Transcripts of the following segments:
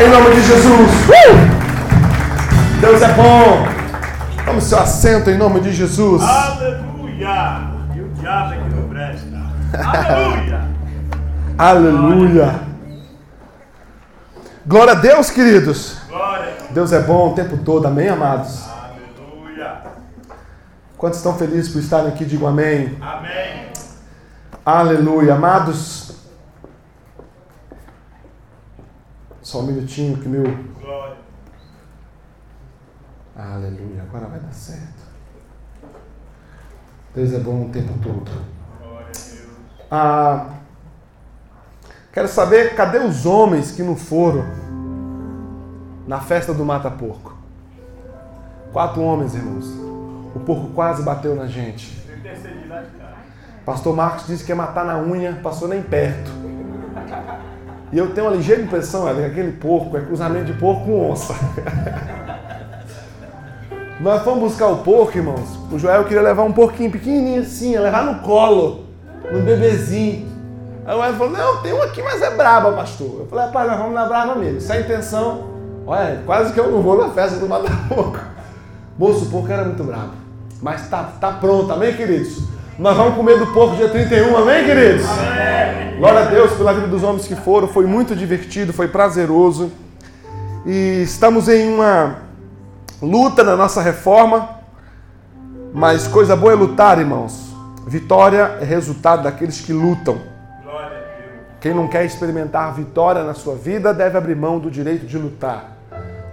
Em nome de Jesus. Uh! Deus é bom. Tome seu assento em nome de Jesus. Aleluia! E o diabo é que não presta. Aleluia! Aleluia. Glória a Deus, queridos. Glória! Deus é bom o tempo todo. Amém, amados? Aleluia! Quantos estão felizes por estarem aqui? Digam amém. Amém! Aleluia. Amados, só um minutinho que meu. Glória! Aleluia. Agora vai dar certo. Deus é bom o tempo todo. Glória a Deus! Ah, quero saber cadê os homens que não foram na festa do Mata Porco? Quatro homens, irmãos. O porco quase bateu na gente. Pastor Marcos disse que ia matar na unha, passou nem perto. E eu tenho uma ligeira impressão, Ellen, que aquele porco é cruzamento de porco com onça. Nós fomos buscar o porco, irmãos. O Joel queria levar um porquinho pequenininho assim, levar no colo, no bebezinho. Aí o Joel falou: Não, tem um aqui, mas é braba, pastor. Eu falei: Rapaz, nós vamos na brava mesmo. Sem intenção, olha, quase que eu não vou na festa do Mata-Porco. Moço, o porco era muito brabo. Mas tá, tá pronto, amém, queridos? Nós vamos comer do porco dia 31, amém, queridos? Glória a Deus pela vida dos homens que foram. Foi muito divertido, foi prazeroso. E estamos em uma luta na nossa reforma. Mas coisa boa é lutar, irmãos. Vitória é resultado daqueles que lutam. Quem não quer experimentar vitória na sua vida deve abrir mão do direito de lutar.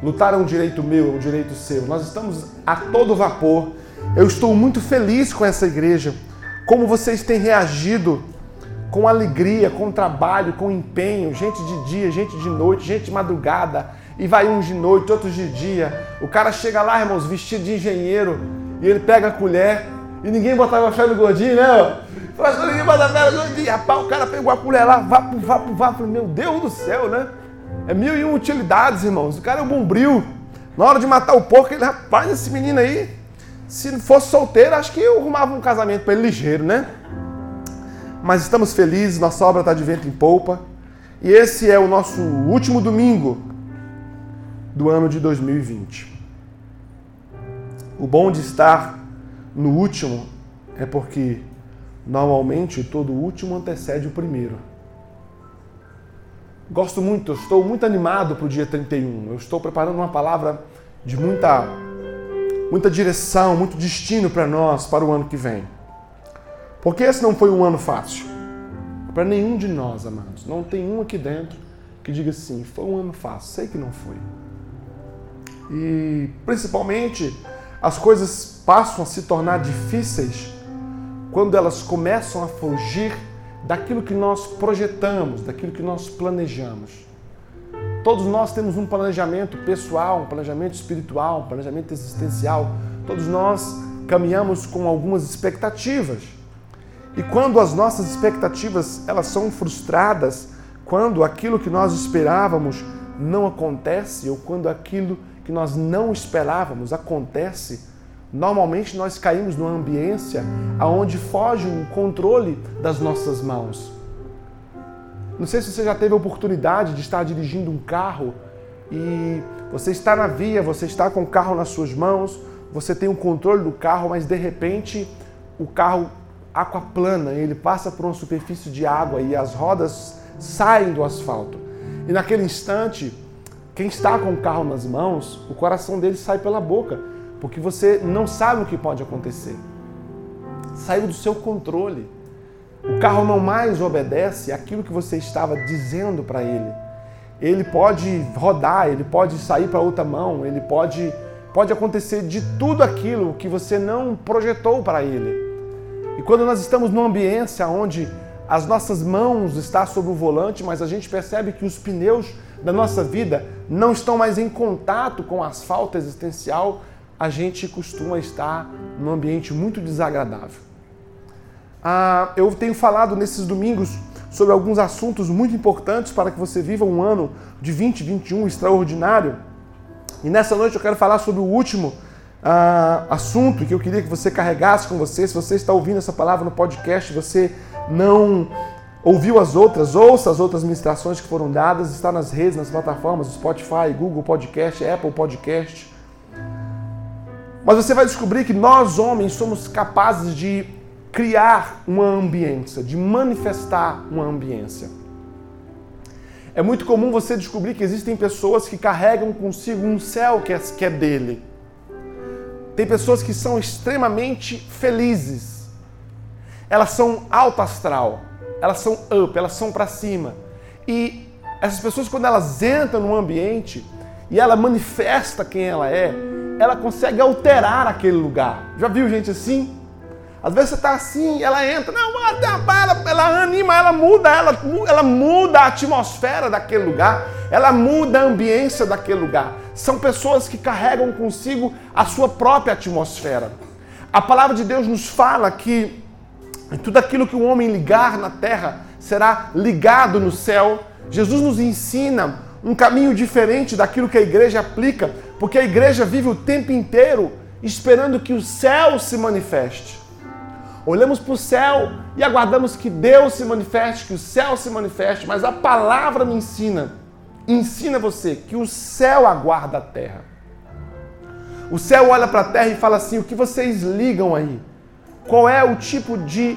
Lutar é um direito meu, é um direito seu. Nós estamos a todo vapor. Eu estou muito feliz com essa igreja. Como vocês têm reagido com alegria, com trabalho, com empenho, gente de dia, gente de noite, gente de madrugada, e vai uns de noite, outros de dia. O cara chega lá, irmãos, vestido de engenheiro, e ele pega a colher, e ninguém botava fé no gordinho, né? Pastor, ninguém botava fé no gordinho. Rapaz, o cara pegou a colher lá, vapo, vapo, vapo. Meu Deus do céu, né? É mil e uma utilidades, irmãos. O cara é um bombril. Na hora de matar o porco, ele, rapaz, esse menino aí, se fosse solteiro, acho que eu arrumava um casamento para ele ligeiro, né? Mas estamos felizes, nossa obra está de vento em polpa. E esse é o nosso último domingo do ano de 2020. O bom de estar no último é porque normalmente todo último antecede o primeiro. Gosto muito, estou muito animado para o dia 31. Eu estou preparando uma palavra de muita, muita direção, muito destino para nós para o ano que vem. Porque esse não foi um ano fácil. Para nenhum de nós, amados. Não tem um aqui dentro que diga assim: foi um ano fácil. Sei que não foi. E principalmente as coisas passam a se tornar difíceis quando elas começam a fugir daquilo que nós projetamos, daquilo que nós planejamos. Todos nós temos um planejamento pessoal, um planejamento espiritual, um planejamento existencial. Todos nós caminhamos com algumas expectativas. E quando as nossas expectativas elas são frustradas, quando aquilo que nós esperávamos não acontece ou quando aquilo que nós não esperávamos acontece, normalmente nós caímos numa ambiência aonde foge o controle das nossas mãos. Não sei se você já teve a oportunidade de estar dirigindo um carro e você está na via, você está com o carro nas suas mãos, você tem o controle do carro, mas de repente o carro aquaplana, ele passa por uma superfície de água e as rodas saem do asfalto. E naquele instante, quem está com o carro nas mãos, o coração dele sai pela boca, porque você não sabe o que pode acontecer. Saiu do seu controle. O carro não mais obedece aquilo que você estava dizendo para ele. Ele pode rodar, ele pode sair para outra mão, ele pode pode acontecer de tudo aquilo que você não projetou para ele. E quando nós estamos numa ambiência onde as nossas mãos estão sobre o volante, mas a gente percebe que os pneus da nossa vida não estão mais em contato com o asfalto existencial, a gente costuma estar num ambiente muito desagradável. Ah, eu tenho falado nesses domingos sobre alguns assuntos muito importantes para que você viva um ano de 2021 extraordinário. E nessa noite eu quero falar sobre o último assunto que eu queria que você carregasse com você. Se você está ouvindo essa palavra no podcast, você não ouviu as outras, ouça as outras ministrações que foram dadas, está nas redes, nas plataformas, Spotify, Google Podcast, Apple Podcast. Mas você vai descobrir que nós, homens, somos capazes de criar uma ambiência, de manifestar uma ambiência. É muito comum você descobrir que existem pessoas que carregam consigo um céu que é, que é dele. Tem pessoas que são extremamente felizes. Elas são alto astral, elas são up, elas são para cima. E essas pessoas, quando elas entram num ambiente e ela manifesta quem ela é, ela consegue alterar aquele lugar. Já viu gente assim? Às vezes você está assim, ela entra, não, ela, ela anima, ela muda, ela, ela muda a atmosfera daquele lugar, ela muda a ambiência daquele lugar. São pessoas que carregam consigo a sua própria atmosfera. A palavra de Deus nos fala que tudo aquilo que o homem ligar na terra será ligado no céu. Jesus nos ensina um caminho diferente daquilo que a igreja aplica, porque a igreja vive o tempo inteiro esperando que o céu se manifeste. Olhamos para o céu e aguardamos que Deus se manifeste, que o céu se manifeste, mas a palavra me ensina, ensina você que o céu aguarda a terra. O céu olha para a terra e fala assim: o que vocês ligam aí? Qual é o tipo de,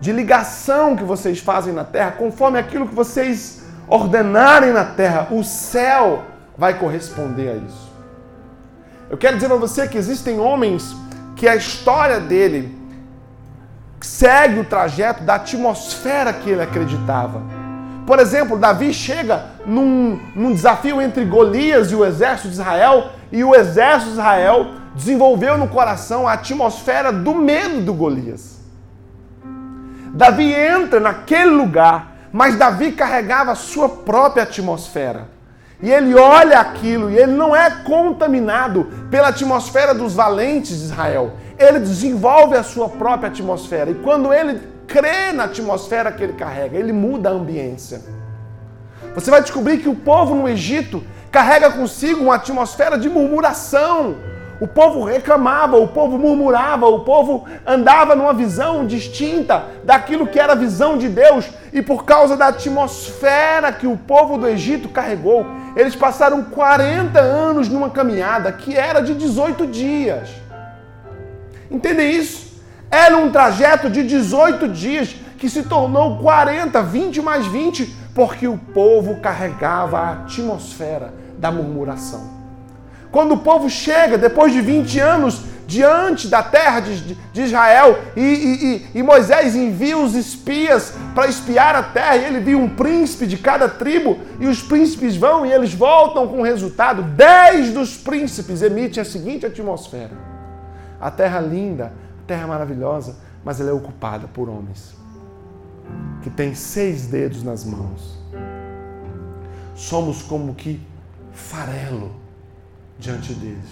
de ligação que vocês fazem na terra, conforme aquilo que vocês ordenarem na terra, o céu vai corresponder a isso. Eu quero dizer para você que existem homens que a história dele segue o trajeto da atmosfera que ele acreditava. Por exemplo, Davi chega num, num desafio entre Golias e o exército de Israel, e o exército de Israel desenvolveu no coração a atmosfera do medo do Golias. Davi entra naquele lugar mas Davi carregava a sua própria atmosfera. E ele olha aquilo e ele não é contaminado pela atmosfera dos valentes de Israel. Ele desenvolve a sua própria atmosfera. E quando ele crê na atmosfera que ele carrega, ele muda a ambiência. Você vai descobrir que o povo no Egito carrega consigo uma atmosfera de murmuração, o povo reclamava, o povo murmurava, o povo andava numa visão distinta daquilo que era a visão de Deus, e por causa da atmosfera que o povo do Egito carregou, eles passaram 40 anos numa caminhada que era de 18 dias. Entendem isso? Era um trajeto de 18 dias que se tornou 40, 20 mais 20, porque o povo carregava a atmosfera da murmuração. Quando o povo chega, depois de 20 anos, diante da terra de, de Israel, e, e, e, Moisés envia os espias para espiar a terra, e ele viu um príncipe de cada tribo, e os príncipes vão e eles voltam com o resultado. Dez dos príncipes emitem a seguinte atmosfera: a terra linda, a terra maravilhosa, mas ela é ocupada por homens que têm seis dedos nas mãos. Somos como que farelo diante deles.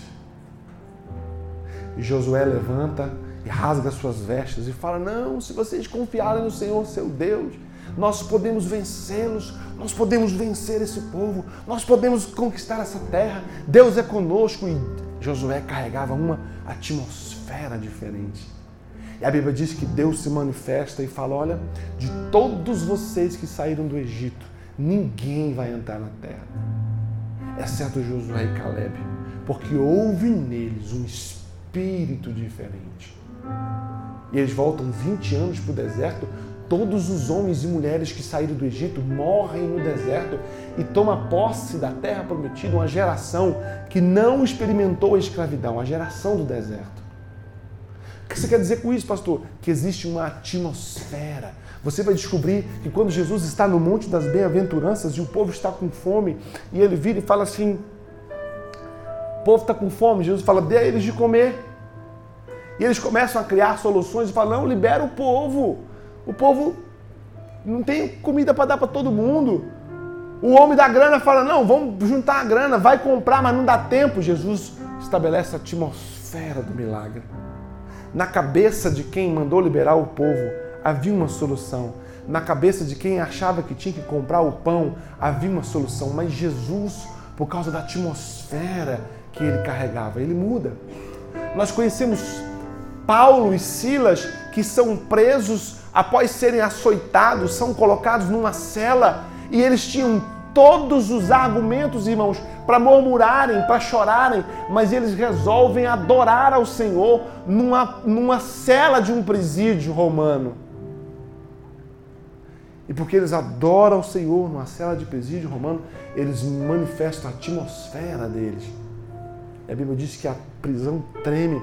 E Josué levanta e rasga suas vestes e fala: Não, se vocês confiarem no Senhor, seu Deus, nós podemos vencê-los, nós podemos vencer esse povo, nós podemos conquistar essa terra. Deus é conosco. E Josué carregava uma atmosfera diferente. E a Bíblia diz que Deus se manifesta e fala: Olha, de todos vocês que saíram do Egito, ninguém vai entrar na terra, exceto Josué e Caleb porque houve neles um espírito diferente. E eles voltam 20 anos para o deserto. Todos os homens e mulheres que saíram do Egito morrem no deserto e toma posse da terra prometida uma geração que não experimentou a escravidão, a geração do deserto. O que você quer dizer com isso, pastor? Que existe uma atmosfera. Você vai descobrir que quando Jesus está no Monte das Bem-aventuranças e o povo está com fome, e ele vira e fala assim: o povo está com fome, Jesus fala, dê a eles de comer. E eles começam a criar soluções e falam, não, libera o povo. O povo não tem comida para dar para todo mundo. O homem da grana fala, não, vamos juntar a grana, vai comprar, mas não dá tempo. Jesus estabelece a atmosfera do milagre. Na cabeça de quem mandou liberar o povo havia uma solução. Na cabeça de quem achava que tinha que comprar o pão havia uma solução. Mas Jesus, por causa da atmosfera que ele carregava, ele muda. Nós conhecemos Paulo e Silas que são presos após serem açoitados, são colocados numa cela e eles tinham todos os argumentos, irmãos, para murmurarem, para chorarem, mas eles resolvem adorar ao Senhor numa, numa cela de um presídio romano. E porque eles adoram o Senhor numa cela de presídio romano, eles manifestam a atmosfera deles. E a Bíblia diz que a prisão treme,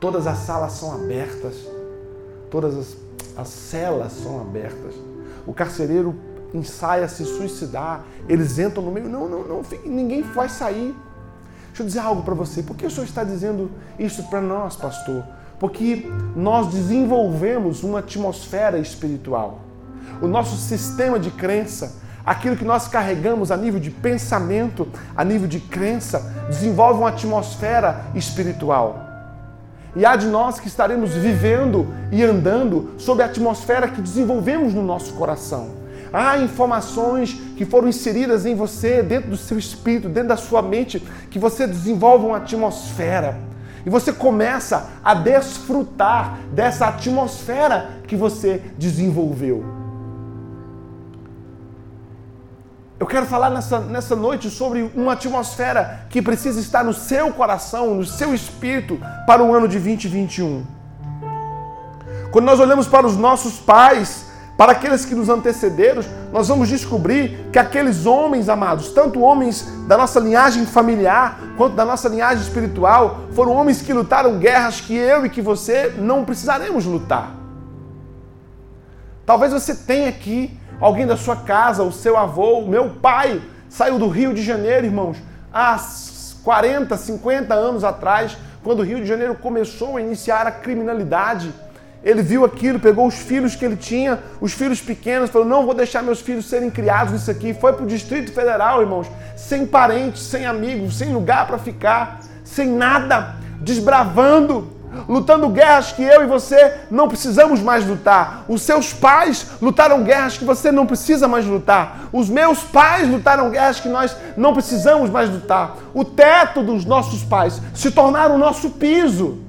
todas as salas são abertas, todas as, as celas são abertas. O carcereiro ensaia se suicidar, eles entram no meio, não, não, não, ninguém vai sair. Deixa eu dizer algo para você. Por que o Senhor está dizendo isso para nós, pastor? Porque nós desenvolvemos uma atmosfera espiritual. O nosso sistema de crença, aquilo que nós carregamos a nível de pensamento, a nível de crença, desenvolve uma atmosfera espiritual. E há de nós que estaremos vivendo e andando sob a atmosfera que desenvolvemos no nosso coração. Há informações que foram inseridas em você, dentro do seu espírito, dentro da sua mente, que você desenvolve uma atmosfera. E você começa a desfrutar dessa atmosfera que você desenvolveu. Eu quero falar nessa, nessa noite sobre uma atmosfera que precisa estar no seu coração, no seu espírito, para o ano de 2021. Quando nós olhamos para os nossos pais, para aqueles que nos antecederam, nós vamos descobrir que aqueles homens amados, tanto homens da nossa linhagem familiar quanto da nossa linhagem espiritual, foram homens que lutaram guerras que eu e que você não precisaremos lutar. Talvez você tenha aqui alguém da sua casa, o seu avô, o meu pai, saiu do Rio de Janeiro, irmãos, há 40, 50 anos atrás, quando o Rio de Janeiro começou a iniciar a criminalidade ele viu aquilo, pegou os filhos que ele tinha, os filhos pequenos, falou: Não vou deixar meus filhos serem criados nisso aqui. Foi para o Distrito Federal, irmãos, sem parentes, sem amigos, sem lugar para ficar, sem nada, desbravando, lutando guerras que eu e você não precisamos mais lutar. Os seus pais lutaram guerras que você não precisa mais lutar. Os meus pais lutaram guerras que nós não precisamos mais lutar. O teto dos nossos pais se tornaram o nosso piso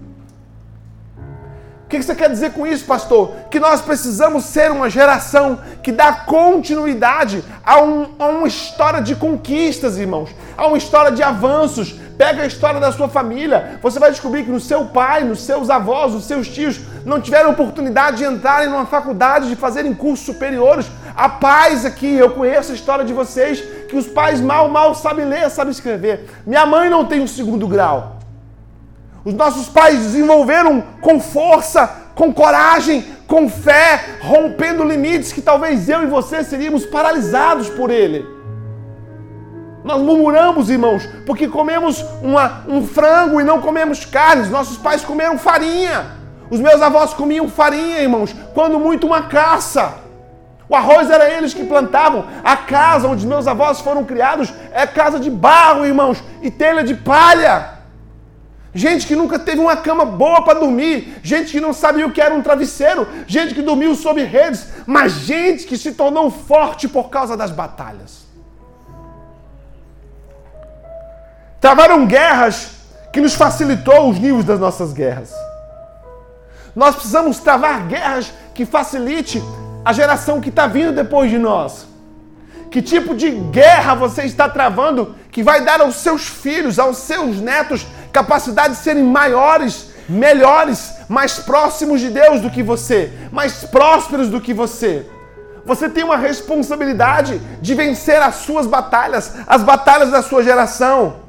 que você quer dizer com isso, pastor? Que nós precisamos ser uma geração que dá continuidade a, um, a uma história de conquistas, irmãos, a uma história de avanços. Pega a história da sua família, você vai descobrir que no seu pai, nos seus avós, nos seus tios não tiveram oportunidade de entrarem numa faculdade, de fazerem cursos superiores. A paz aqui, eu conheço a história de vocês, que os pais mal, mal sabem ler, sabem escrever. Minha mãe não tem um segundo grau. Os nossos pais desenvolveram com força, com coragem, com fé, rompendo limites que talvez eu e você seríamos paralisados por ele. Nós murmuramos, irmãos, porque comemos uma, um frango e não comemos carnes. Nossos pais comeram farinha. Os meus avós comiam farinha, irmãos, quando muito uma caça. O arroz era eles que plantavam. A casa onde meus avós foram criados é casa de barro, irmãos, e telha de palha gente que nunca teve uma cama boa para dormir, gente que não sabia o que era um travesseiro, gente que dormiu sob redes, mas gente que se tornou forte por causa das batalhas. Travaram guerras que nos facilitou os níveis das nossas guerras. Nós precisamos travar guerras que facilite a geração que está vindo depois de nós. Que tipo de guerra você está travando que vai dar aos seus filhos, aos seus netos, capacidade de serem maiores, melhores, mais próximos de Deus do que você, mais prósperos do que você. Você tem uma responsabilidade de vencer as suas batalhas, as batalhas da sua geração.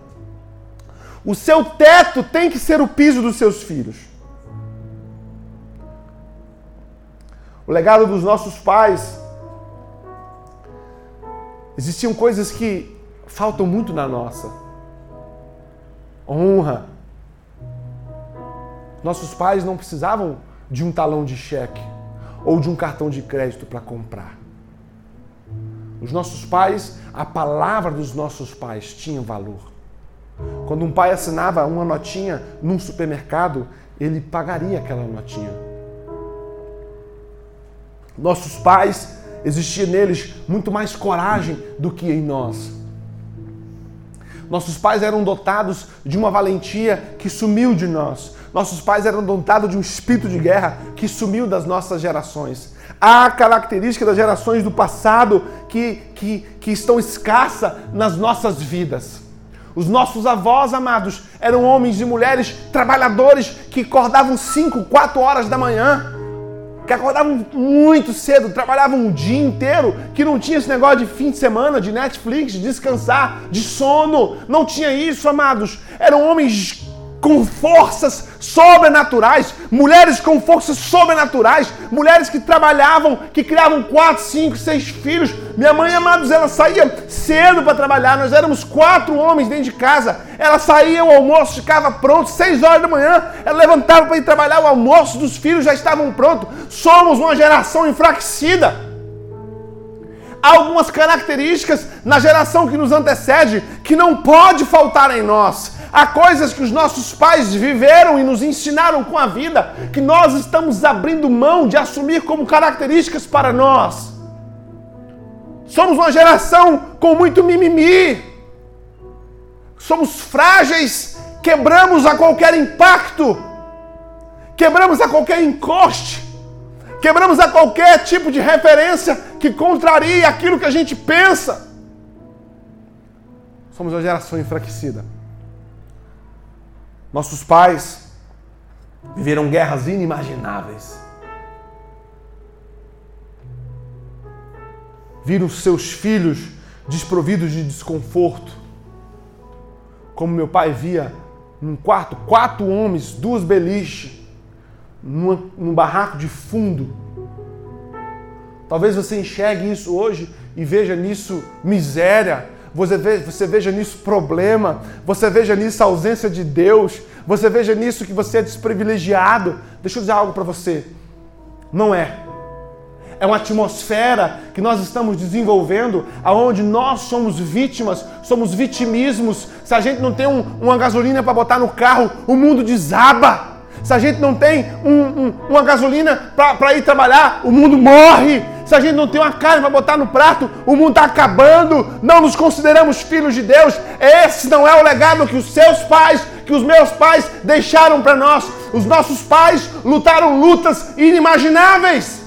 O seu teto tem que ser o piso dos seus filhos. O legado dos nossos pais. Existiam coisas que faltam muito na nossa honra. Nossos pais não precisavam de um talão de cheque ou de um cartão de crédito para comprar. Os nossos pais, a palavra dos nossos pais tinha valor. Quando um pai assinava uma notinha num supermercado, ele pagaria aquela notinha. Nossos pais, existia neles muito mais coragem do que em nós. Nossos pais eram dotados de uma valentia que sumiu de nós. Nossos pais eram dotados de um espírito de guerra que sumiu das nossas gerações. há características das gerações do passado que, que, que estão escassas nas nossas vidas. Os nossos avós amados eram homens e mulheres trabalhadores que acordavam 5, 4 horas da manhã, que acordavam muito cedo, trabalhavam o dia inteiro, que não tinha esse negócio de fim de semana, de Netflix, de descansar, de sono. Não tinha isso, amados. Eram homens com forças sobrenaturais, mulheres com forças sobrenaturais, mulheres que trabalhavam, que criavam quatro, cinco, seis filhos. Minha mãe, amados, ela saía cedo para trabalhar. Nós éramos quatro homens dentro de casa. Ela saía, o almoço ficava pronto, seis horas da manhã. Ela levantava para ir trabalhar, o almoço dos filhos já estavam prontos. Somos uma geração enfraquecida algumas características na geração que nos antecede que não pode faltar em nós. Há coisas que os nossos pais viveram e nos ensinaram com a vida que nós estamos abrindo mão de assumir como características para nós. Somos uma geração com muito mimimi. Somos frágeis, quebramos a qualquer impacto, quebramos a qualquer encoste, quebramos a qualquer tipo de referência que contraria aquilo que a gente pensa. Somos uma geração enfraquecida. Nossos pais viveram guerras inimagináveis. Viram seus filhos desprovidos de desconforto. Como meu pai via num quarto, quatro homens, duas beliches, num, num barraco de fundo. Talvez você enxergue isso hoje e veja nisso miséria, você, você veja nisso problema, você veja nisso ausência de Deus, você veja nisso que você é desprivilegiado. Deixa eu dizer algo para você. Não é. É uma atmosfera que nós estamos desenvolvendo, aonde nós somos vítimas, somos vitimismos. Se a gente não tem um, uma gasolina para botar no carro, o mundo desaba. Se a gente não tem um, um, uma gasolina para ir trabalhar, o mundo morre se a gente não tem uma carne para botar no prato, o mundo está acabando, não nos consideramos filhos de Deus. Esse não é o legado que os seus pais, que os meus pais deixaram para nós. Os nossos pais lutaram lutas inimagináveis.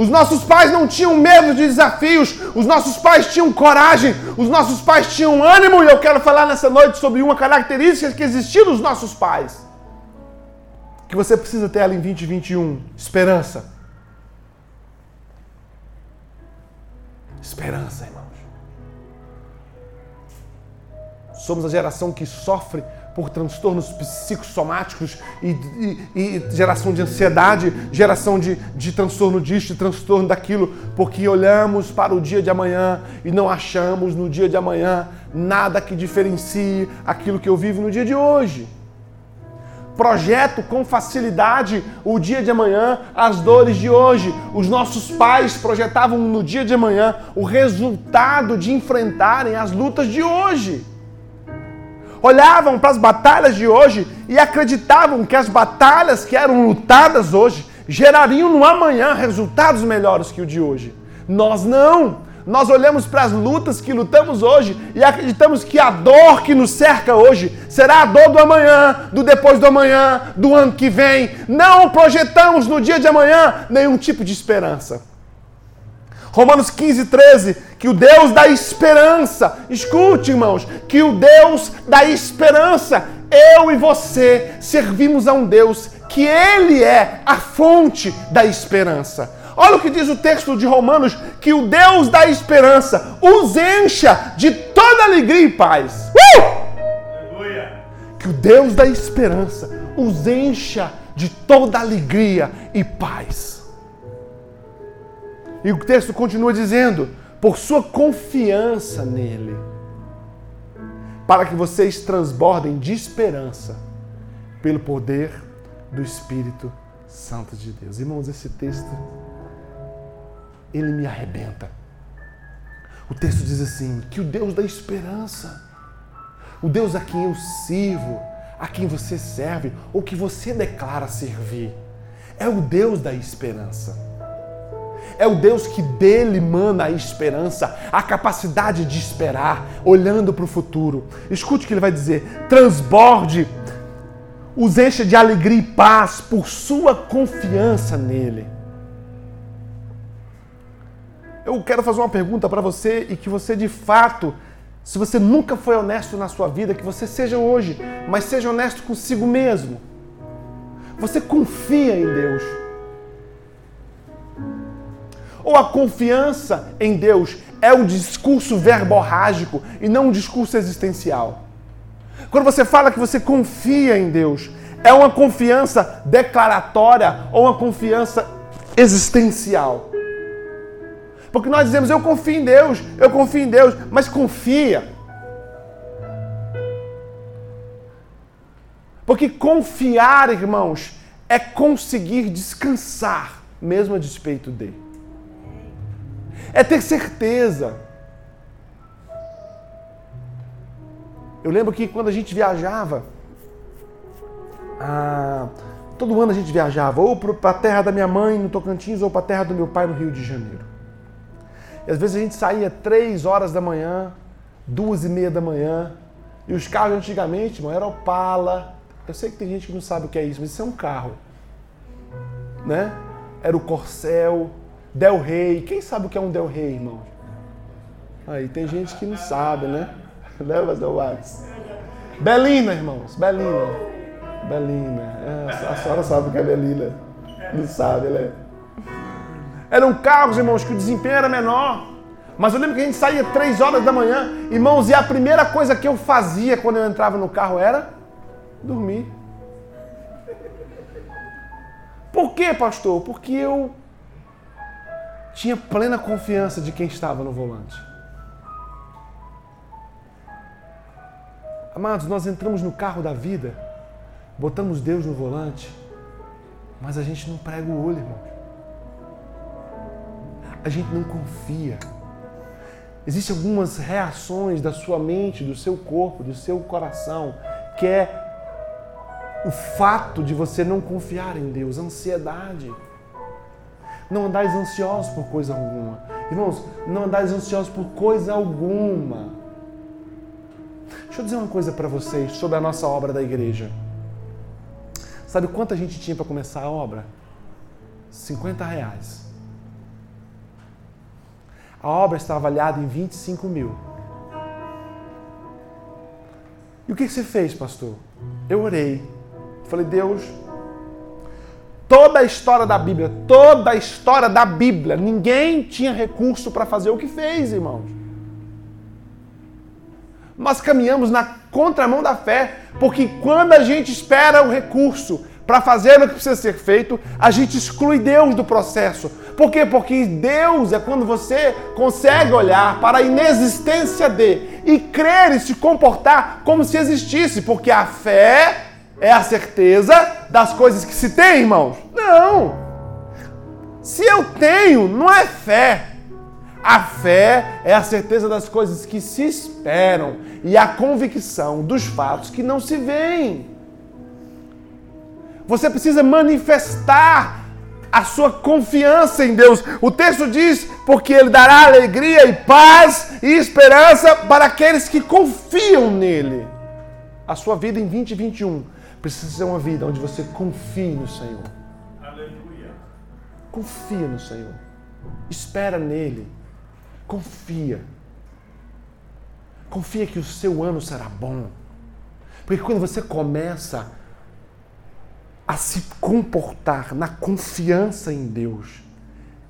Os nossos pais não tinham medo de desafios, os nossos pais tinham coragem, os nossos pais tinham ânimo, e eu quero falar nessa noite sobre uma característica que existia nos nossos pais que você precisa ter ela em 2021? Esperança. Esperança, irmãos. Somos a geração que sofre por transtornos psicossomáticos e, e, e, geração de ansiedade, geração de, de transtorno disso, de transtorno daquilo, porque olhamos para o dia de amanhã e não achamos no dia de amanhã nada que diferencie aquilo que eu vivo no dia de hoje projeto com facilidade o dia de amanhã, as dores de hoje. Os nossos pais projetavam no dia de amanhã o resultado de enfrentarem as lutas de hoje. Olhavam para as batalhas de hoje e acreditavam que as batalhas que eram lutadas hoje gerariam no amanhã resultados melhores que o de hoje. Nós não. Nós olhamos para as lutas que lutamos hoje e acreditamos que a dor que nos cerca hoje será a dor do amanhã, do depois do amanhã, do ano que vem. Não projetamos no dia de amanhã nenhum tipo de esperança. Romanos 15, 13, que o Deus da esperança, escute irmãos, que o Deus da esperança, eu e você servimos a um Deus que Ele é a fonte da esperança. Olha o que diz o texto de Romanos: que o Deus da esperança os encha de toda alegria e paz. Uh! Que o Deus da esperança os encha de toda alegria e paz. E o texto continua dizendo: por sua confiança nele, para que vocês transbordem de esperança pelo poder do Espírito Santo de Deus. Irmãos, esse texto ele me arrebenta. O texto diz assim: que o Deus da esperança, o Deus a quem eu sirvo, a quem você serve, ou que você declara servir, é o Deus da esperança. É o Deus que dele mana a esperança, a capacidade de esperar, olhando para o futuro. Escute o que ele vai dizer: transborde os encha de alegria e paz por sua confiança nele. Eu quero fazer uma pergunta para você e que você de fato, se você nunca foi honesto na sua vida, que você seja hoje, mas seja honesto consigo mesmo. Você confia em Deus? Ou a confiança em Deus é um discurso verborrágico e não um discurso existencial? Quando você fala que você confia em Deus, é uma confiança declaratória ou uma confiança existencial? Porque nós dizemos, eu confio em Deus, eu confio em Deus, mas confia. Porque confiar, irmãos, é conseguir descansar, mesmo a despeito dele. É ter certeza. Eu lembro que quando a gente viajava, ah, todo ano a gente viajava ou para a terra da minha mãe no Tocantins ou para a terra do meu pai no Rio de Janeiro. E às vezes a gente saía três horas da manhã, duas e meia da manhã, e os carros antigamente, mano, era Opala. Eu sei que tem gente que não sabe o que é isso, mas isso é um carro. Né? Era o Corcel, Del Rey. Quem sabe o que é um Del Rey, irmão? Aí tem gente que não sabe, né? Né, Pastor Watts? Belina, irmãos. Belina. Belina. É, a senhora sabe o que é Belina. Não sabe, né? Eram carros, irmãos, que o desempenho era menor. Mas eu lembro que a gente saía três horas da manhã, irmãos, e a primeira coisa que eu fazia quando eu entrava no carro era dormir. Por quê, pastor? Porque eu tinha plena confiança de quem estava no volante. Amados, nós entramos no carro da vida, botamos Deus no volante, mas a gente não prega o olho, irmãos. A gente não confia. Existem algumas reações da sua mente, do seu corpo, do seu coração, que é o fato de você não confiar em Deus, ansiedade. Não andais ansiosos por coisa alguma. Irmãos, não andais ansiosos por coisa alguma. Deixa eu dizer uma coisa para vocês sobre a nossa obra da igreja. Sabe quanto a gente tinha para começar a obra? 50 reais. A obra está avaliada em 25 mil. E o que você fez, pastor? Eu orei. Falei, Deus, Toda a história da Bíblia, toda a história da Bíblia, ninguém tinha recurso para fazer o que fez, irmãos. Nós caminhamos na contramão da fé, porque quando a gente espera o recurso para fazer o que precisa ser feito, a gente exclui Deus do processo. Por quê? Porque Deus é quando você consegue olhar para a inexistência de e crer e se comportar como se existisse, porque a fé é a certeza das coisas que se tem, irmãos? Não. Se eu tenho, não é fé. A fé é a certeza das coisas que se esperam e a convicção dos fatos que não se veem. Você precisa manifestar a sua confiança em Deus. O texto diz: porque Ele dará alegria e paz e esperança para aqueles que confiam nele. A sua vida em 2021 Precisa ser uma vida onde você confie no Senhor. Aleluia. Confia no Senhor. Espera nele. Confia. Confia que o seu ano será bom. Porque quando você começa a se comportar na confiança em Deus,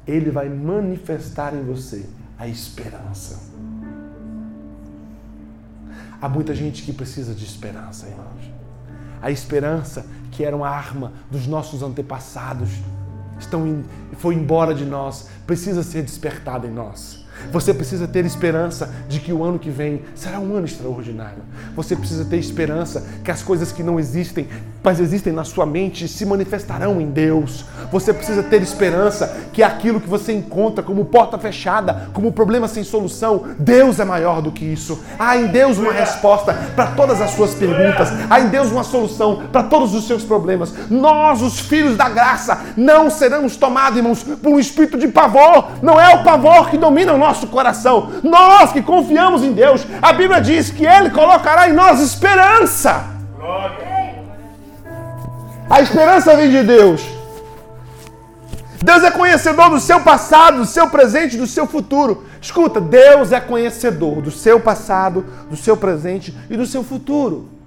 Ele vai manifestar em você a esperança. Há muita gente que precisa de esperança, irmãos. A esperança, que era uma arma dos nossos antepassados, estão foi embora de nós, precisa ser despertada em nós. Você precisa ter esperança de que o ano que vem será um ano extraordinário. Você precisa ter esperança que as coisas que não existem, mas existem na sua mente, se manifestarão em Deus. Você precisa ter esperança que aquilo que você encontra como porta fechada, como problema sem solução, Deus é maior do que isso. Há em Deus uma resposta para todas as suas perguntas. Há em Deus uma solução para todos os seus problemas. Nós, os filhos da graça, não seremos tomados, irmãos, por um espírito de pavor. Não é o pavor que domina o nosso nosso coração. Nós que confiamos em Deus, a Bíblia diz que Ele colocará em nós esperança. A esperança vem de Deus. Deus é conhecedor do seu passado, do seu presente, do seu futuro. Escuta, Deus é conhecedor do seu passado, do seu presente e do seu futuro.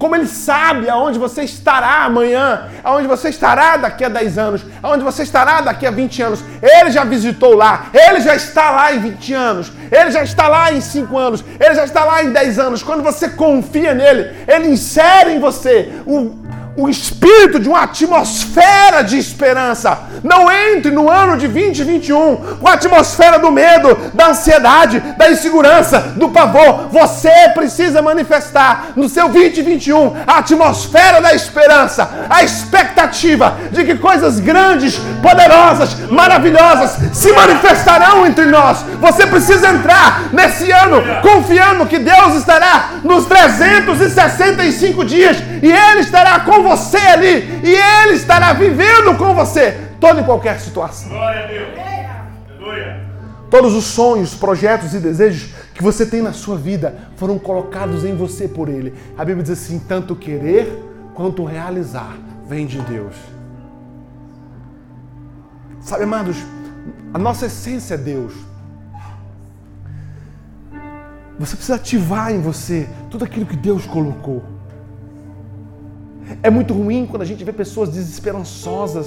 Como Ele sabe aonde você estará amanhã, aonde você estará daqui a 10 anos, aonde você estará daqui a 20 anos. Ele já visitou lá, Ele já está lá em 20 anos, Ele já está lá em 5 anos, Ele já está lá em 10 anos. Quando você confia nele, Ele insere em você o o espírito de uma atmosfera de esperança. Não entre no ano de 2021 com a atmosfera do medo, da ansiedade, da insegurança, do pavor. Você precisa manifestar no seu 2021 a atmosfera da esperança, a expectativa de que coisas grandes, poderosas, maravilhosas se manifestarão entre nós. Você precisa entrar nesse ano confiando que Deus estará nos 365 dias e Ele estará com você ali e Ele estará vivendo com você toda e qualquer situação. Glória a Deus. Aleluia. Todos os sonhos, projetos e desejos que você tem na sua vida foram colocados em você por Ele. A Bíblia diz assim: tanto querer quanto realizar vem de Deus. Sabe, amados, a nossa essência é Deus. Você precisa ativar em você tudo aquilo que Deus colocou. É muito ruim quando a gente vê pessoas desesperançosas.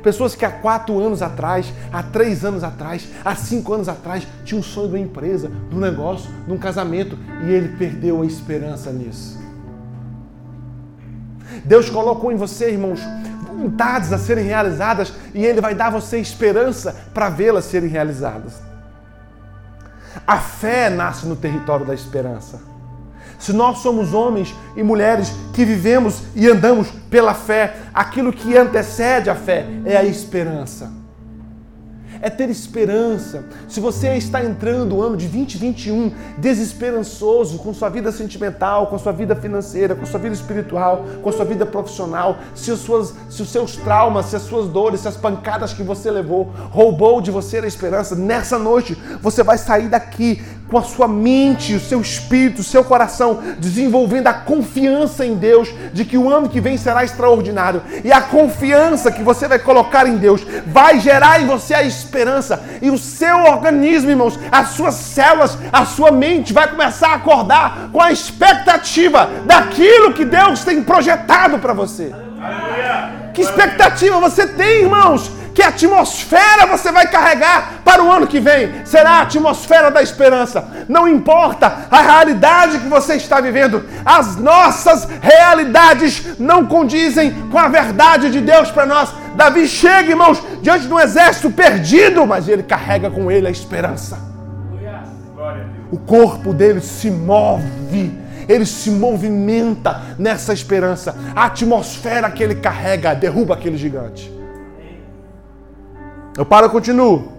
Pessoas que há quatro anos atrás, há três anos atrás, há cinco anos atrás, tinham um sonho de uma empresa, de um negócio, de um casamento, e ele perdeu a esperança nisso. Deus colocou em você, irmãos, vontades a serem realizadas e Ele vai dar a você esperança para vê-las serem realizadas. A fé nasce no território da esperança. Se nós somos homens e mulheres que vivemos e andamos pela fé, aquilo que antecede a fé é a esperança é ter esperança. Se você está entrando o ano de 2021 desesperançoso com sua vida sentimental, com sua vida financeira, com sua vida espiritual, com sua vida profissional, se suas, se os seus traumas, se as suas dores, se as pancadas que você levou roubou de você a esperança, nessa noite você vai sair daqui com a sua mente, o seu espírito, o seu coração, desenvolvendo a confiança em Deus de que o ano que vem será extraordinário. E a confiança que você vai colocar em Deus vai gerar em você a esperança. E o seu organismo, irmãos, as suas células, a sua mente vai começar a acordar com a expectativa daquilo que Deus tem projetado para você. Que expectativa você tem, irmãos? Que atmosfera você vai carregar para o ano que vem? Será a atmosfera da esperança. Não importa a realidade que você está vivendo, as nossas realidades não condizem com a verdade de Deus para nós. Davi chega, irmãos, diante de um exército perdido, mas ele carrega com ele a esperança. O corpo dele se move ele se movimenta nessa esperança. A atmosfera que ele carrega derruba aquele gigante. Eu paro e continuo.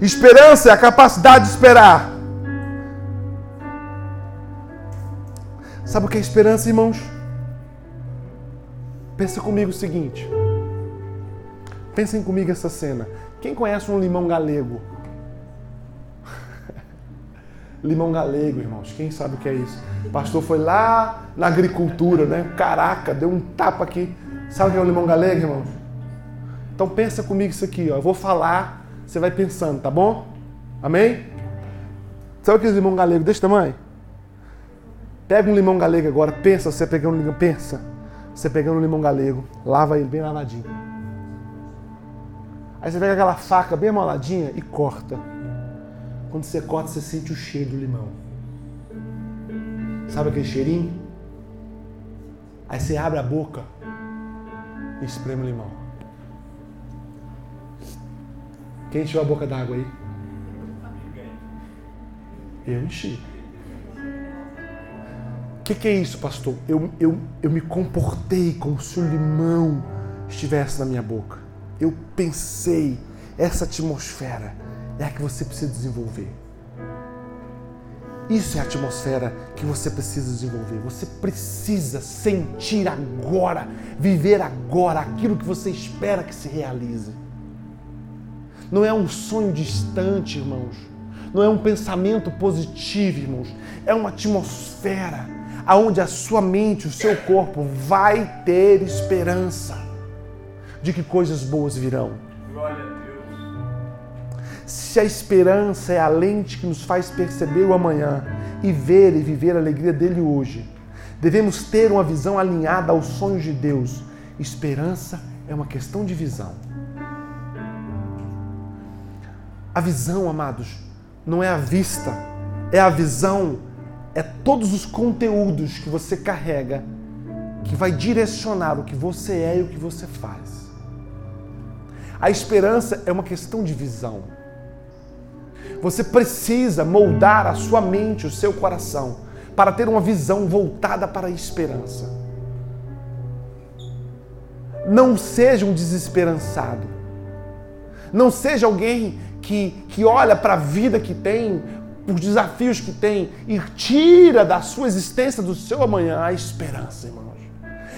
Esperança é a capacidade de esperar. Sabe o que é esperança, irmãos? Pensa comigo o seguinte. Pensem comigo essa cena. Quem conhece um limão galego? limão galego, irmãos. Quem sabe o que é isso? O pastor foi lá na agricultura, né? Caraca, deu um tapa aqui. Sabe o que é o limão galego, irmãos? Então pensa comigo isso aqui, ó. Eu vou falar, você vai pensando, tá bom? Amém? Sabe aquele limão galego desse tamanho? Pega um limão galego agora, pensa, você pegando um limão, pensa. Você pegando um limão galego, lava ele bem lavadinho. Aí você pega aquela faca bem moladinha e corta. Quando você corta, você sente o cheiro do limão. Sabe aquele cheirinho? Aí você abre a boca e espreme o limão. Quem encheu a boca d'água aí? Eu enchi. O que, que, é isso, pastor? Eu, eu, eu me comportei como se o limão estivesse na minha boca. Eu pensei, essa atmosfera é a que você precisa desenvolver. Isso é a atmosfera que você precisa desenvolver. Você precisa sentir agora, viver agora aquilo que você espera que se realize. Não é um sonho distante, irmãos. não é um pensamento positivo, irmãos. É uma atmosfera aonde a sua mente, o seu corpo vai ter esperança de que coisas boas virão. Glória a Deus. Se a esperança é a lente que nos faz perceber o amanhã e ver e viver a alegria dele hoje, devemos ter uma visão alinhada aos sonhos de Deus. Esperança é uma questão de visão. A visão, amados, não é a vista, é a visão, é todos os conteúdos que você carrega que vai direcionar o que você é e o que você faz. A esperança é uma questão de visão. Você precisa moldar a sua mente, o seu coração, para ter uma visão voltada para a esperança. Não seja um desesperançado. Não seja alguém que, que olha para a vida que tem, os desafios que tem e tira da sua existência, do seu amanhã, a esperança, irmãos.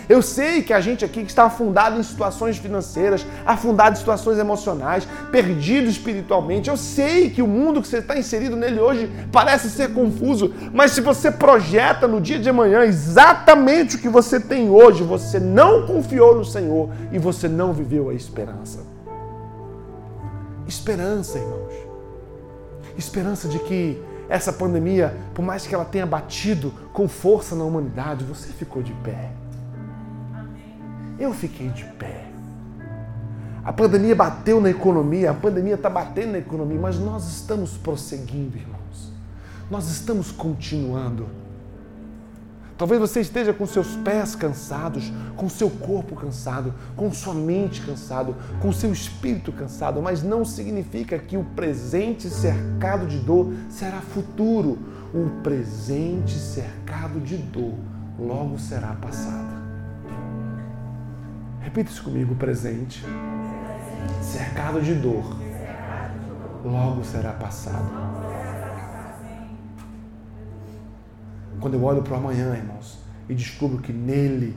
Eu sei que a gente aqui que está afundado em situações financeiras, afundado em situações emocionais, perdido espiritualmente. Eu sei que o mundo que você está inserido nele hoje parece ser confuso, mas se você projeta no dia de amanhã exatamente o que você tem hoje, você não confiou no Senhor e você não viveu a esperança. Esperança, irmãos. Esperança de que essa pandemia, por mais que ela tenha batido com força na humanidade, você ficou de pé. Eu fiquei de pé. A pandemia bateu na economia, a pandemia está batendo na economia, mas nós estamos prosseguindo, irmãos. Nós estamos continuando. Talvez você esteja com seus pés cansados, com seu corpo cansado, com sua mente cansado, com seu espírito cansado, mas não significa que o presente cercado de dor será futuro. O presente cercado de dor logo será passado. Repita isso comigo, presente. Cercado de dor, logo será passado. Quando eu olho para o amanhã, irmãos, e descubro que nele,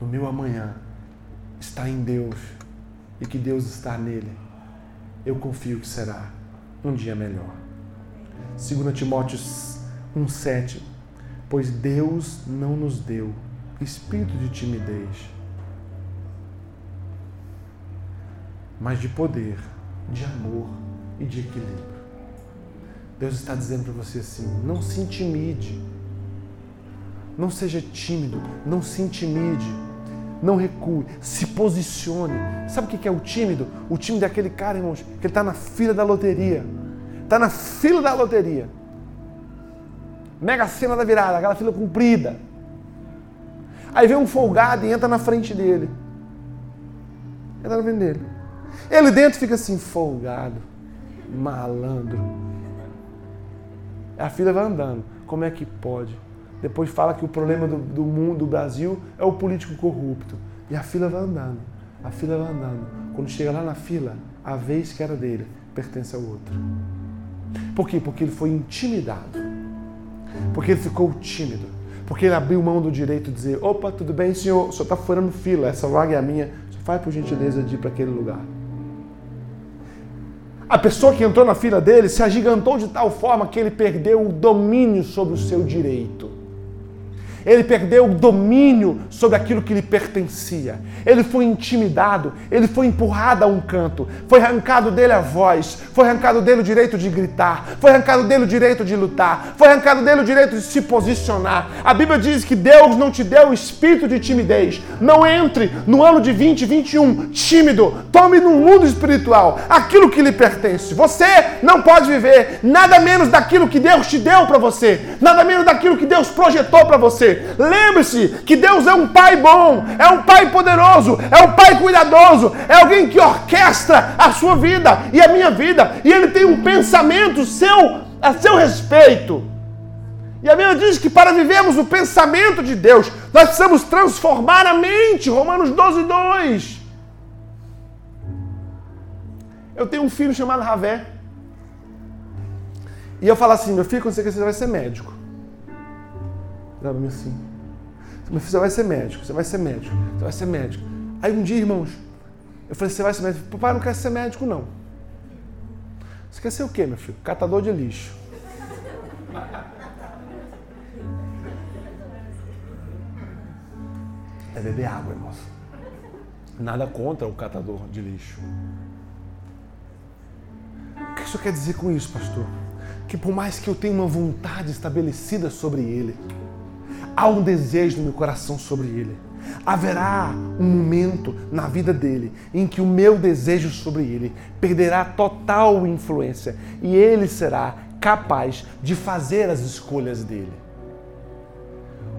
no meu amanhã, está em Deus e que Deus está nele, eu confio que será um dia melhor. 2 Timóteo 1,7 Pois Deus não nos deu espírito de timidez, mas de poder, de amor e de equilíbrio. Deus está dizendo para você assim: não se intimide, não seja tímido, não se intimide, não recue, se posicione. Sabe o que é o tímido? O tímido é aquele cara, irmãos, que está na fila da loteria. Está na fila da loteria. Mega cena da virada, aquela fila comprida. Aí vem um folgado e entra na frente dele. Entra na frente dele. Ele dentro fica assim, folgado, malandro. A fila vai andando. Como é que pode? Depois fala que o problema do, do mundo, do Brasil, é o político corrupto. E a fila vai andando. A fila vai andando. Quando chega lá na fila, a vez que era dele pertence ao outro. Por quê? Porque ele foi intimidado. Porque ele ficou tímido. Porque ele abriu mão do direito de dizer: opa, tudo bem, senhor, senhor está furando fila, essa vaga é minha. Só faz por gentileza de ir para aquele lugar. A pessoa que entrou na fila dele se agigantou de tal forma que ele perdeu o domínio sobre o seu direito. Ele perdeu o domínio sobre aquilo que lhe pertencia. Ele foi intimidado, ele foi empurrado a um canto, foi arrancado dele a voz, foi arrancado dele o direito de gritar, foi arrancado dele o direito de lutar, foi arrancado dele o direito de se posicionar. A Bíblia diz que Deus não te deu o espírito de timidez. Não entre no ano de 2021 tímido. Tome no mundo espiritual aquilo que lhe pertence. Você não pode viver nada menos daquilo que Deus te deu para você, nada menos daquilo que Deus projetou para você. Lembre-se que Deus é um Pai bom, é um Pai poderoso, é um Pai cuidadoso, é alguém que orquestra a sua vida e a minha vida, e Ele tem um pensamento seu a seu respeito. E a Bíblia diz que para vivermos o pensamento de Deus, nós precisamos transformar a mente. Romanos 12, 2. Eu tenho um filho chamado Ravé. E eu falo assim, meu filho, quando você crescer, você vai ser médico. Mim assim. Você vai ser médico, você vai ser médico, você vai ser médico. Aí um dia, irmãos, eu falei, você vai ser médico? Papai, não quer ser médico, não. Você quer ser o quê, meu filho? Catador de lixo. É beber água, irmãos. Nada contra o catador de lixo. O que isso quer dizer com isso, pastor? Que por mais que eu tenha uma vontade estabelecida sobre ele, há um desejo no meu coração sobre ele. Haverá um momento na vida dele em que o meu desejo sobre ele perderá total influência e ele será capaz de fazer as escolhas dele.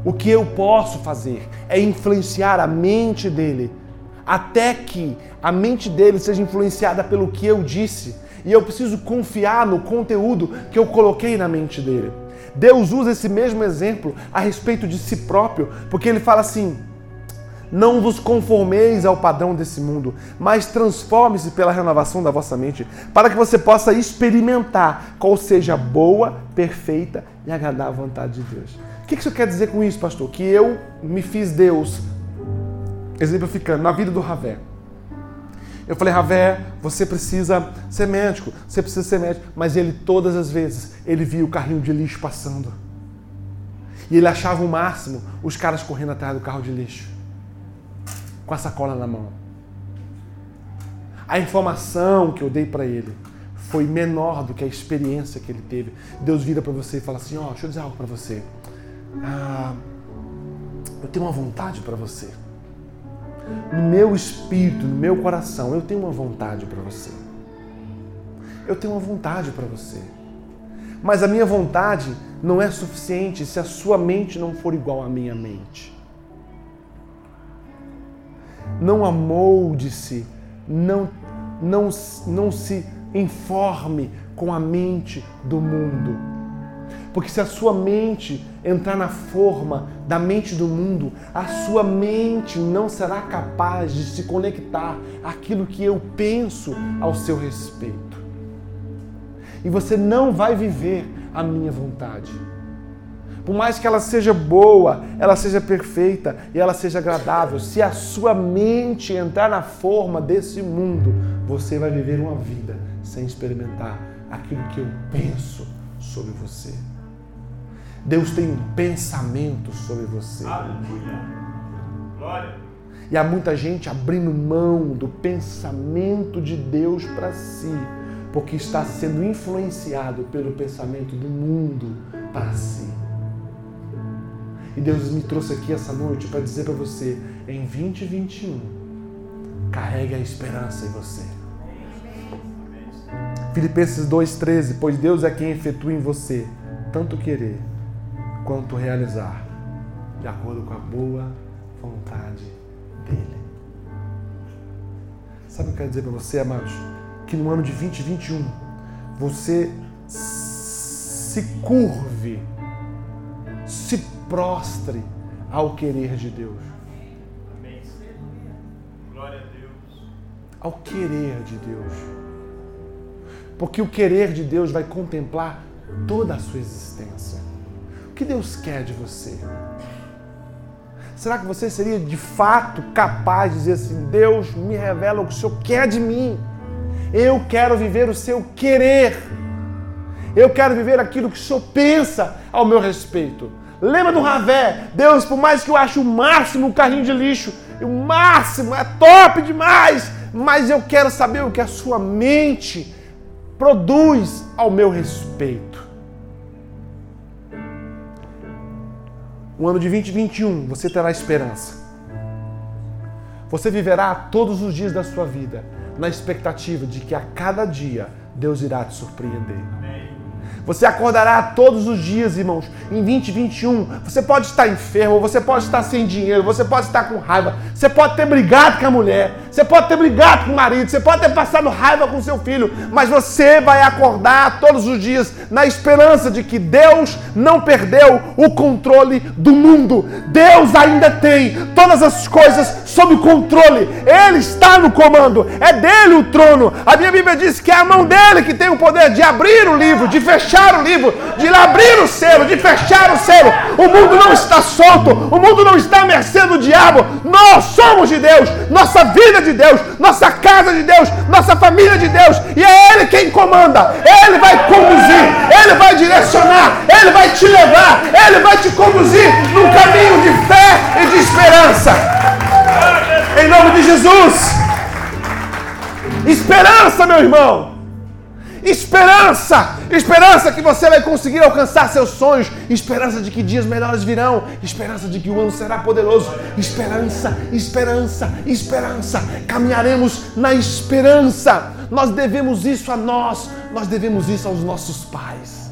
O que eu posso fazer é influenciar a mente dele até que a mente dele seja influenciada pelo que eu disse e eu preciso confiar no conteúdo que eu coloquei na mente dele. Deus usa esse mesmo exemplo a respeito de si próprio, porque ele fala assim: Não vos conformeis ao padrão desse mundo, mas transforme-se pela renovação da vossa mente, para que você possa experimentar qual seja a boa, perfeita e agradável vontade de Deus. O que isso quer dizer com isso, pastor? Que eu me fiz Deus, exemplificando, na vida do Ravé. Eu falei, Ravé, você precisa ser médico, você precisa ser médico. Mas ele, todas as vezes, ele via o carrinho de lixo passando. E ele achava o máximo os caras correndo atrás do carro de lixo, com a sacola na mão. A informação que eu dei para ele foi menor do que a experiência que ele teve. Deus vira para você e fala assim: Ó, oh, deixa eu dizer algo para você. Ah, eu tenho uma vontade para você no meu espírito, no meu coração, eu tenho uma vontade para você. Eu tenho uma vontade para você. Mas a minha vontade não é suficiente se a sua mente não for igual à minha mente. Não amolde-se, não, não, não se informe com a mente do mundo porque se a sua mente entrar na forma da mente do mundo, a sua mente não será capaz de se conectar àquilo que eu penso ao seu respeito. E você não vai viver a minha vontade. Por mais que ela seja boa, ela seja perfeita e ela seja agradável, se a sua mente entrar na forma desse mundo, você vai viver uma vida sem experimentar aquilo que eu penso sobre você. Deus tem um pensamento sobre você. Aleluia. Glória. E há muita gente abrindo mão do pensamento de Deus para si, porque está sendo influenciado pelo pensamento do mundo para si. E Deus me trouxe aqui essa noite para dizer para você, em 2021, carregue a esperança em você. Filipenses 2,13, pois Deus é quem efetua em você tanto querer quanto realizar, de acordo com a boa vontade dele. Sabe o que eu quero dizer para você, amados? Que no ano de 2021 você se curve, se prostre ao querer de Deus. Amém. Glória a Deus. Ao querer de Deus. Porque o querer de Deus vai contemplar toda a sua existência que Deus quer de você? Será que você seria de fato capaz de dizer assim: Deus me revela o que o Senhor quer de mim? Eu quero viver o seu querer. Eu quero viver aquilo que o Senhor pensa ao meu respeito. Lembra do Ravé? Deus, por mais que eu ache o máximo o carrinho de lixo, o máximo é top demais, mas eu quero saber o que a sua mente produz ao meu respeito. O ano de 2021, você terá esperança. Você viverá todos os dias da sua vida na expectativa de que a cada dia Deus irá te surpreender. Você acordará todos os dias, irmãos, em 2021. Você pode estar enfermo, você pode estar sem dinheiro, você pode estar com raiva, você pode ter brigado com a mulher, você pode ter brigado com o marido, você pode ter passado raiva com seu filho, mas você vai acordar todos os dias na esperança de que Deus não perdeu o controle do mundo. Deus ainda tem todas as coisas sob controle. Ele está no comando. É dele o trono. A minha Bíblia diz que é a mão dele que tem o poder de abrir o livro, de fechar o livro, de abrir o selo, de fechar o selo. O mundo não está solto, o mundo não está à mercê do diabo. Nós somos de Deus, nossa vida é de Deus, nossa casa de Deus, nossa família de Deus, e é Ele quem comanda. Ele vai conduzir, ele vai direcionar, ele vai te levar, ele vai te conduzir num caminho de fé e de esperança. Em nome de Jesus. Esperança, meu irmão. Esperança! Esperança que você vai conseguir alcançar seus sonhos. Esperança de que dias melhores virão. Esperança de que o ano será poderoso. Esperança, esperança, esperança. Caminharemos na esperança. Nós devemos isso a nós. Nós devemos isso aos nossos pais.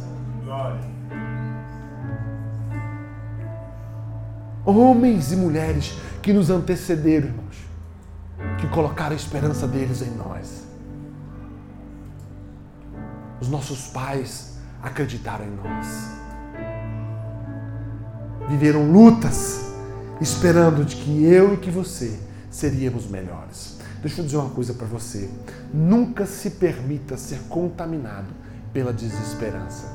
Homens e mulheres que nos antecederam, irmãos. Que colocaram a esperança deles em nós. Os nossos pais acreditaram em nós. Viveram lutas esperando de que eu e que você seríamos melhores. Deixa eu dizer uma coisa para você. Nunca se permita ser contaminado pela desesperança.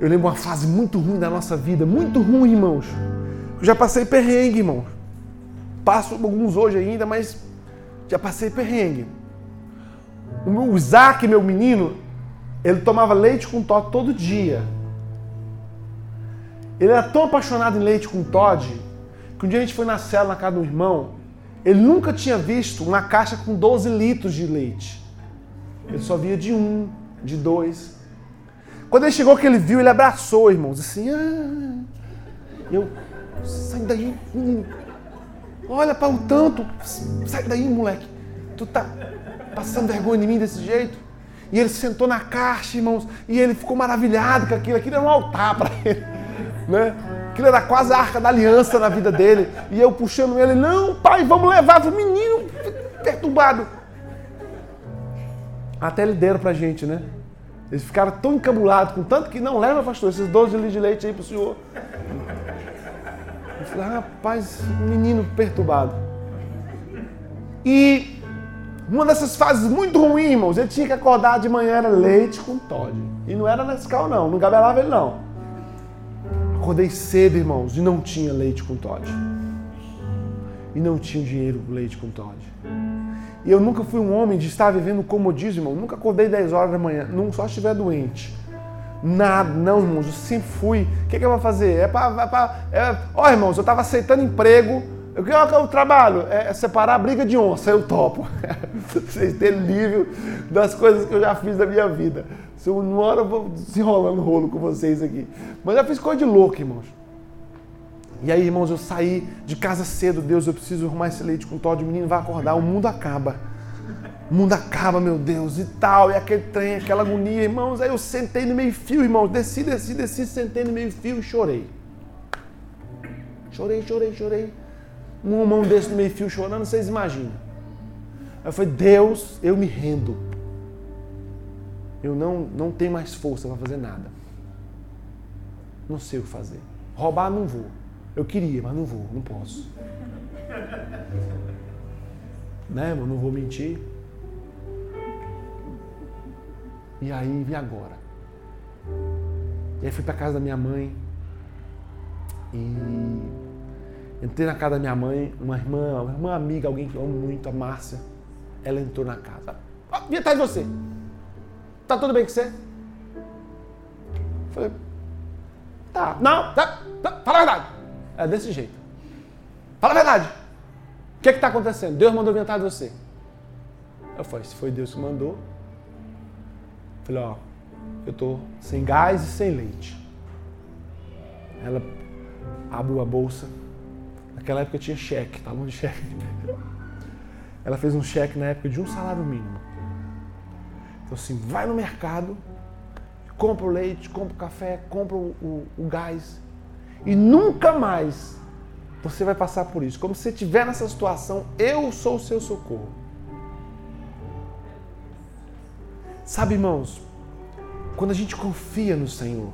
Eu lembro uma fase muito ruim da nossa vida, muito ruim, irmãos. Eu já passei perrengue, irmãos. Passo alguns hoje ainda, mas já passei perrengue. O Isaac, meu menino, ele tomava leite com Todd todo dia. Ele era tão apaixonado em leite com Todd que um dia a gente foi na cela na casa do irmão. Ele nunca tinha visto uma caixa com 12 litros de leite. Ele só via de um, de dois. Quando ele chegou que ele viu, ele abraçou, irmãos, assim. Ah. Eu, sai daí, menino. Olha para o tanto. Sai daí, moleque. Tu tá, passando vergonha de mim desse jeito. E ele sentou na caixa, irmãos, e ele ficou maravilhado com aquilo. Aquilo era um altar para ele, né? Aquilo era quase a arca da aliança na vida dele. E eu puxando ele, não, pai, vamos levar. o menino perturbado. Até ele deram pra gente, né? Eles ficaram tão encabulados, com tanto que não leva, pastor, esses 12 litros de leite aí pro senhor. Eu falei, rapaz, menino perturbado. E uma dessas fases muito ruins, irmãos, ele tinha que acordar de manhã, era leite com Todd. E não era Nescau, não, não gabelava ele, não. Acordei cedo, irmãos, e não tinha leite com Todd. E não tinha dinheiro com leite com Todd. E eu nunca fui um homem de estar vivendo comodismo, irmão. Nunca acordei 10 horas da manhã, não só estiver doente. Nada, não, irmãos, eu sempre fui. O que, que eu vou fazer? É para. É, ó, irmãos, eu estava aceitando emprego o que é o trabalho? É separar a briga de onça, eu topo. Vocês terem livro das coisas que eu já fiz na minha vida. Se uma hora eu vou desenrolando rolo com vocês aqui. Mas já fiz coisa de louco, irmãos. E aí, irmãos, eu saí de casa cedo. Deus, eu preciso arrumar esse leite com Todd. O menino vai acordar, o mundo acaba. O mundo acaba, meu Deus, e tal. E aquele trem, aquela agonia, irmãos. Aí eu sentei no meio fio, irmãos. Desci, desci, desci, sentei no meio fio e chorei. Chorei, chorei, chorei um mão desse no meio fio chorando, vocês imaginam. Eu falei, Deus, eu me rendo. Eu não, não tenho mais força para fazer nada. Não sei o que fazer. Roubar não vou. Eu queria, mas não vou, não posso. né, irmão? Não vou mentir. E aí, e agora? E aí fui para casa da minha mãe. E Entrei na casa da minha mãe, uma irmã, uma irmã amiga, alguém que eu amo muito, a Márcia. Ela entrou na casa. Ah, vim atrás de você. Tá tudo bem com você? Falei, tá. Não, tá, tá, fala a verdade. É desse jeito. Fala a verdade. O que é que tá acontecendo? Deus mandou vir atrás de você. Eu falei, se foi Deus que mandou. Falei, ó, eu tô sem gás e sem leite. Ela abriu a bolsa, Naquela época tinha cheque, talão de cheque. Ela fez um cheque na época de um salário mínimo. Então assim, vai no mercado, compra o leite, compra o café, compra o, o, o gás. E nunca mais você vai passar por isso. Como você estiver nessa situação, eu sou o seu socorro. Sabe, irmãos, quando a gente confia no Senhor,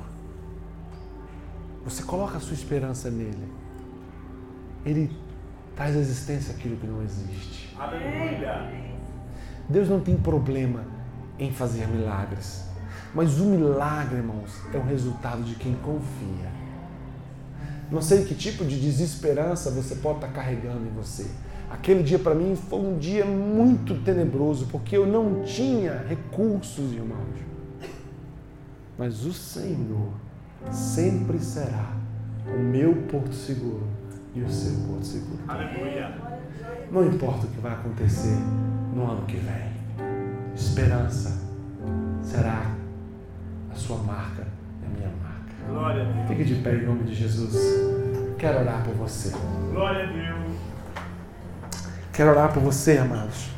você coloca a sua esperança nele ele traz à existência aquilo que não existe. Aleluia! Deus não tem problema em fazer milagres. Mas o milagre, irmãos, é o resultado de quem confia. Não sei que tipo de desesperança você pode estar carregando em você, Aquele dia para mim foi um dia muito tenebroso, porque eu não tinha recursos, irmãos. Mas o Senhor sempre será o meu porto seguro e o seu porto seguro. Aleluia. Não importa o que vai acontecer no ano que vem. Esperança será a sua marca e a minha marca. Glória a Deus. Fique de pé em nome de Jesus. Quero orar por você. Glória a Deus. Quero orar por você, amados.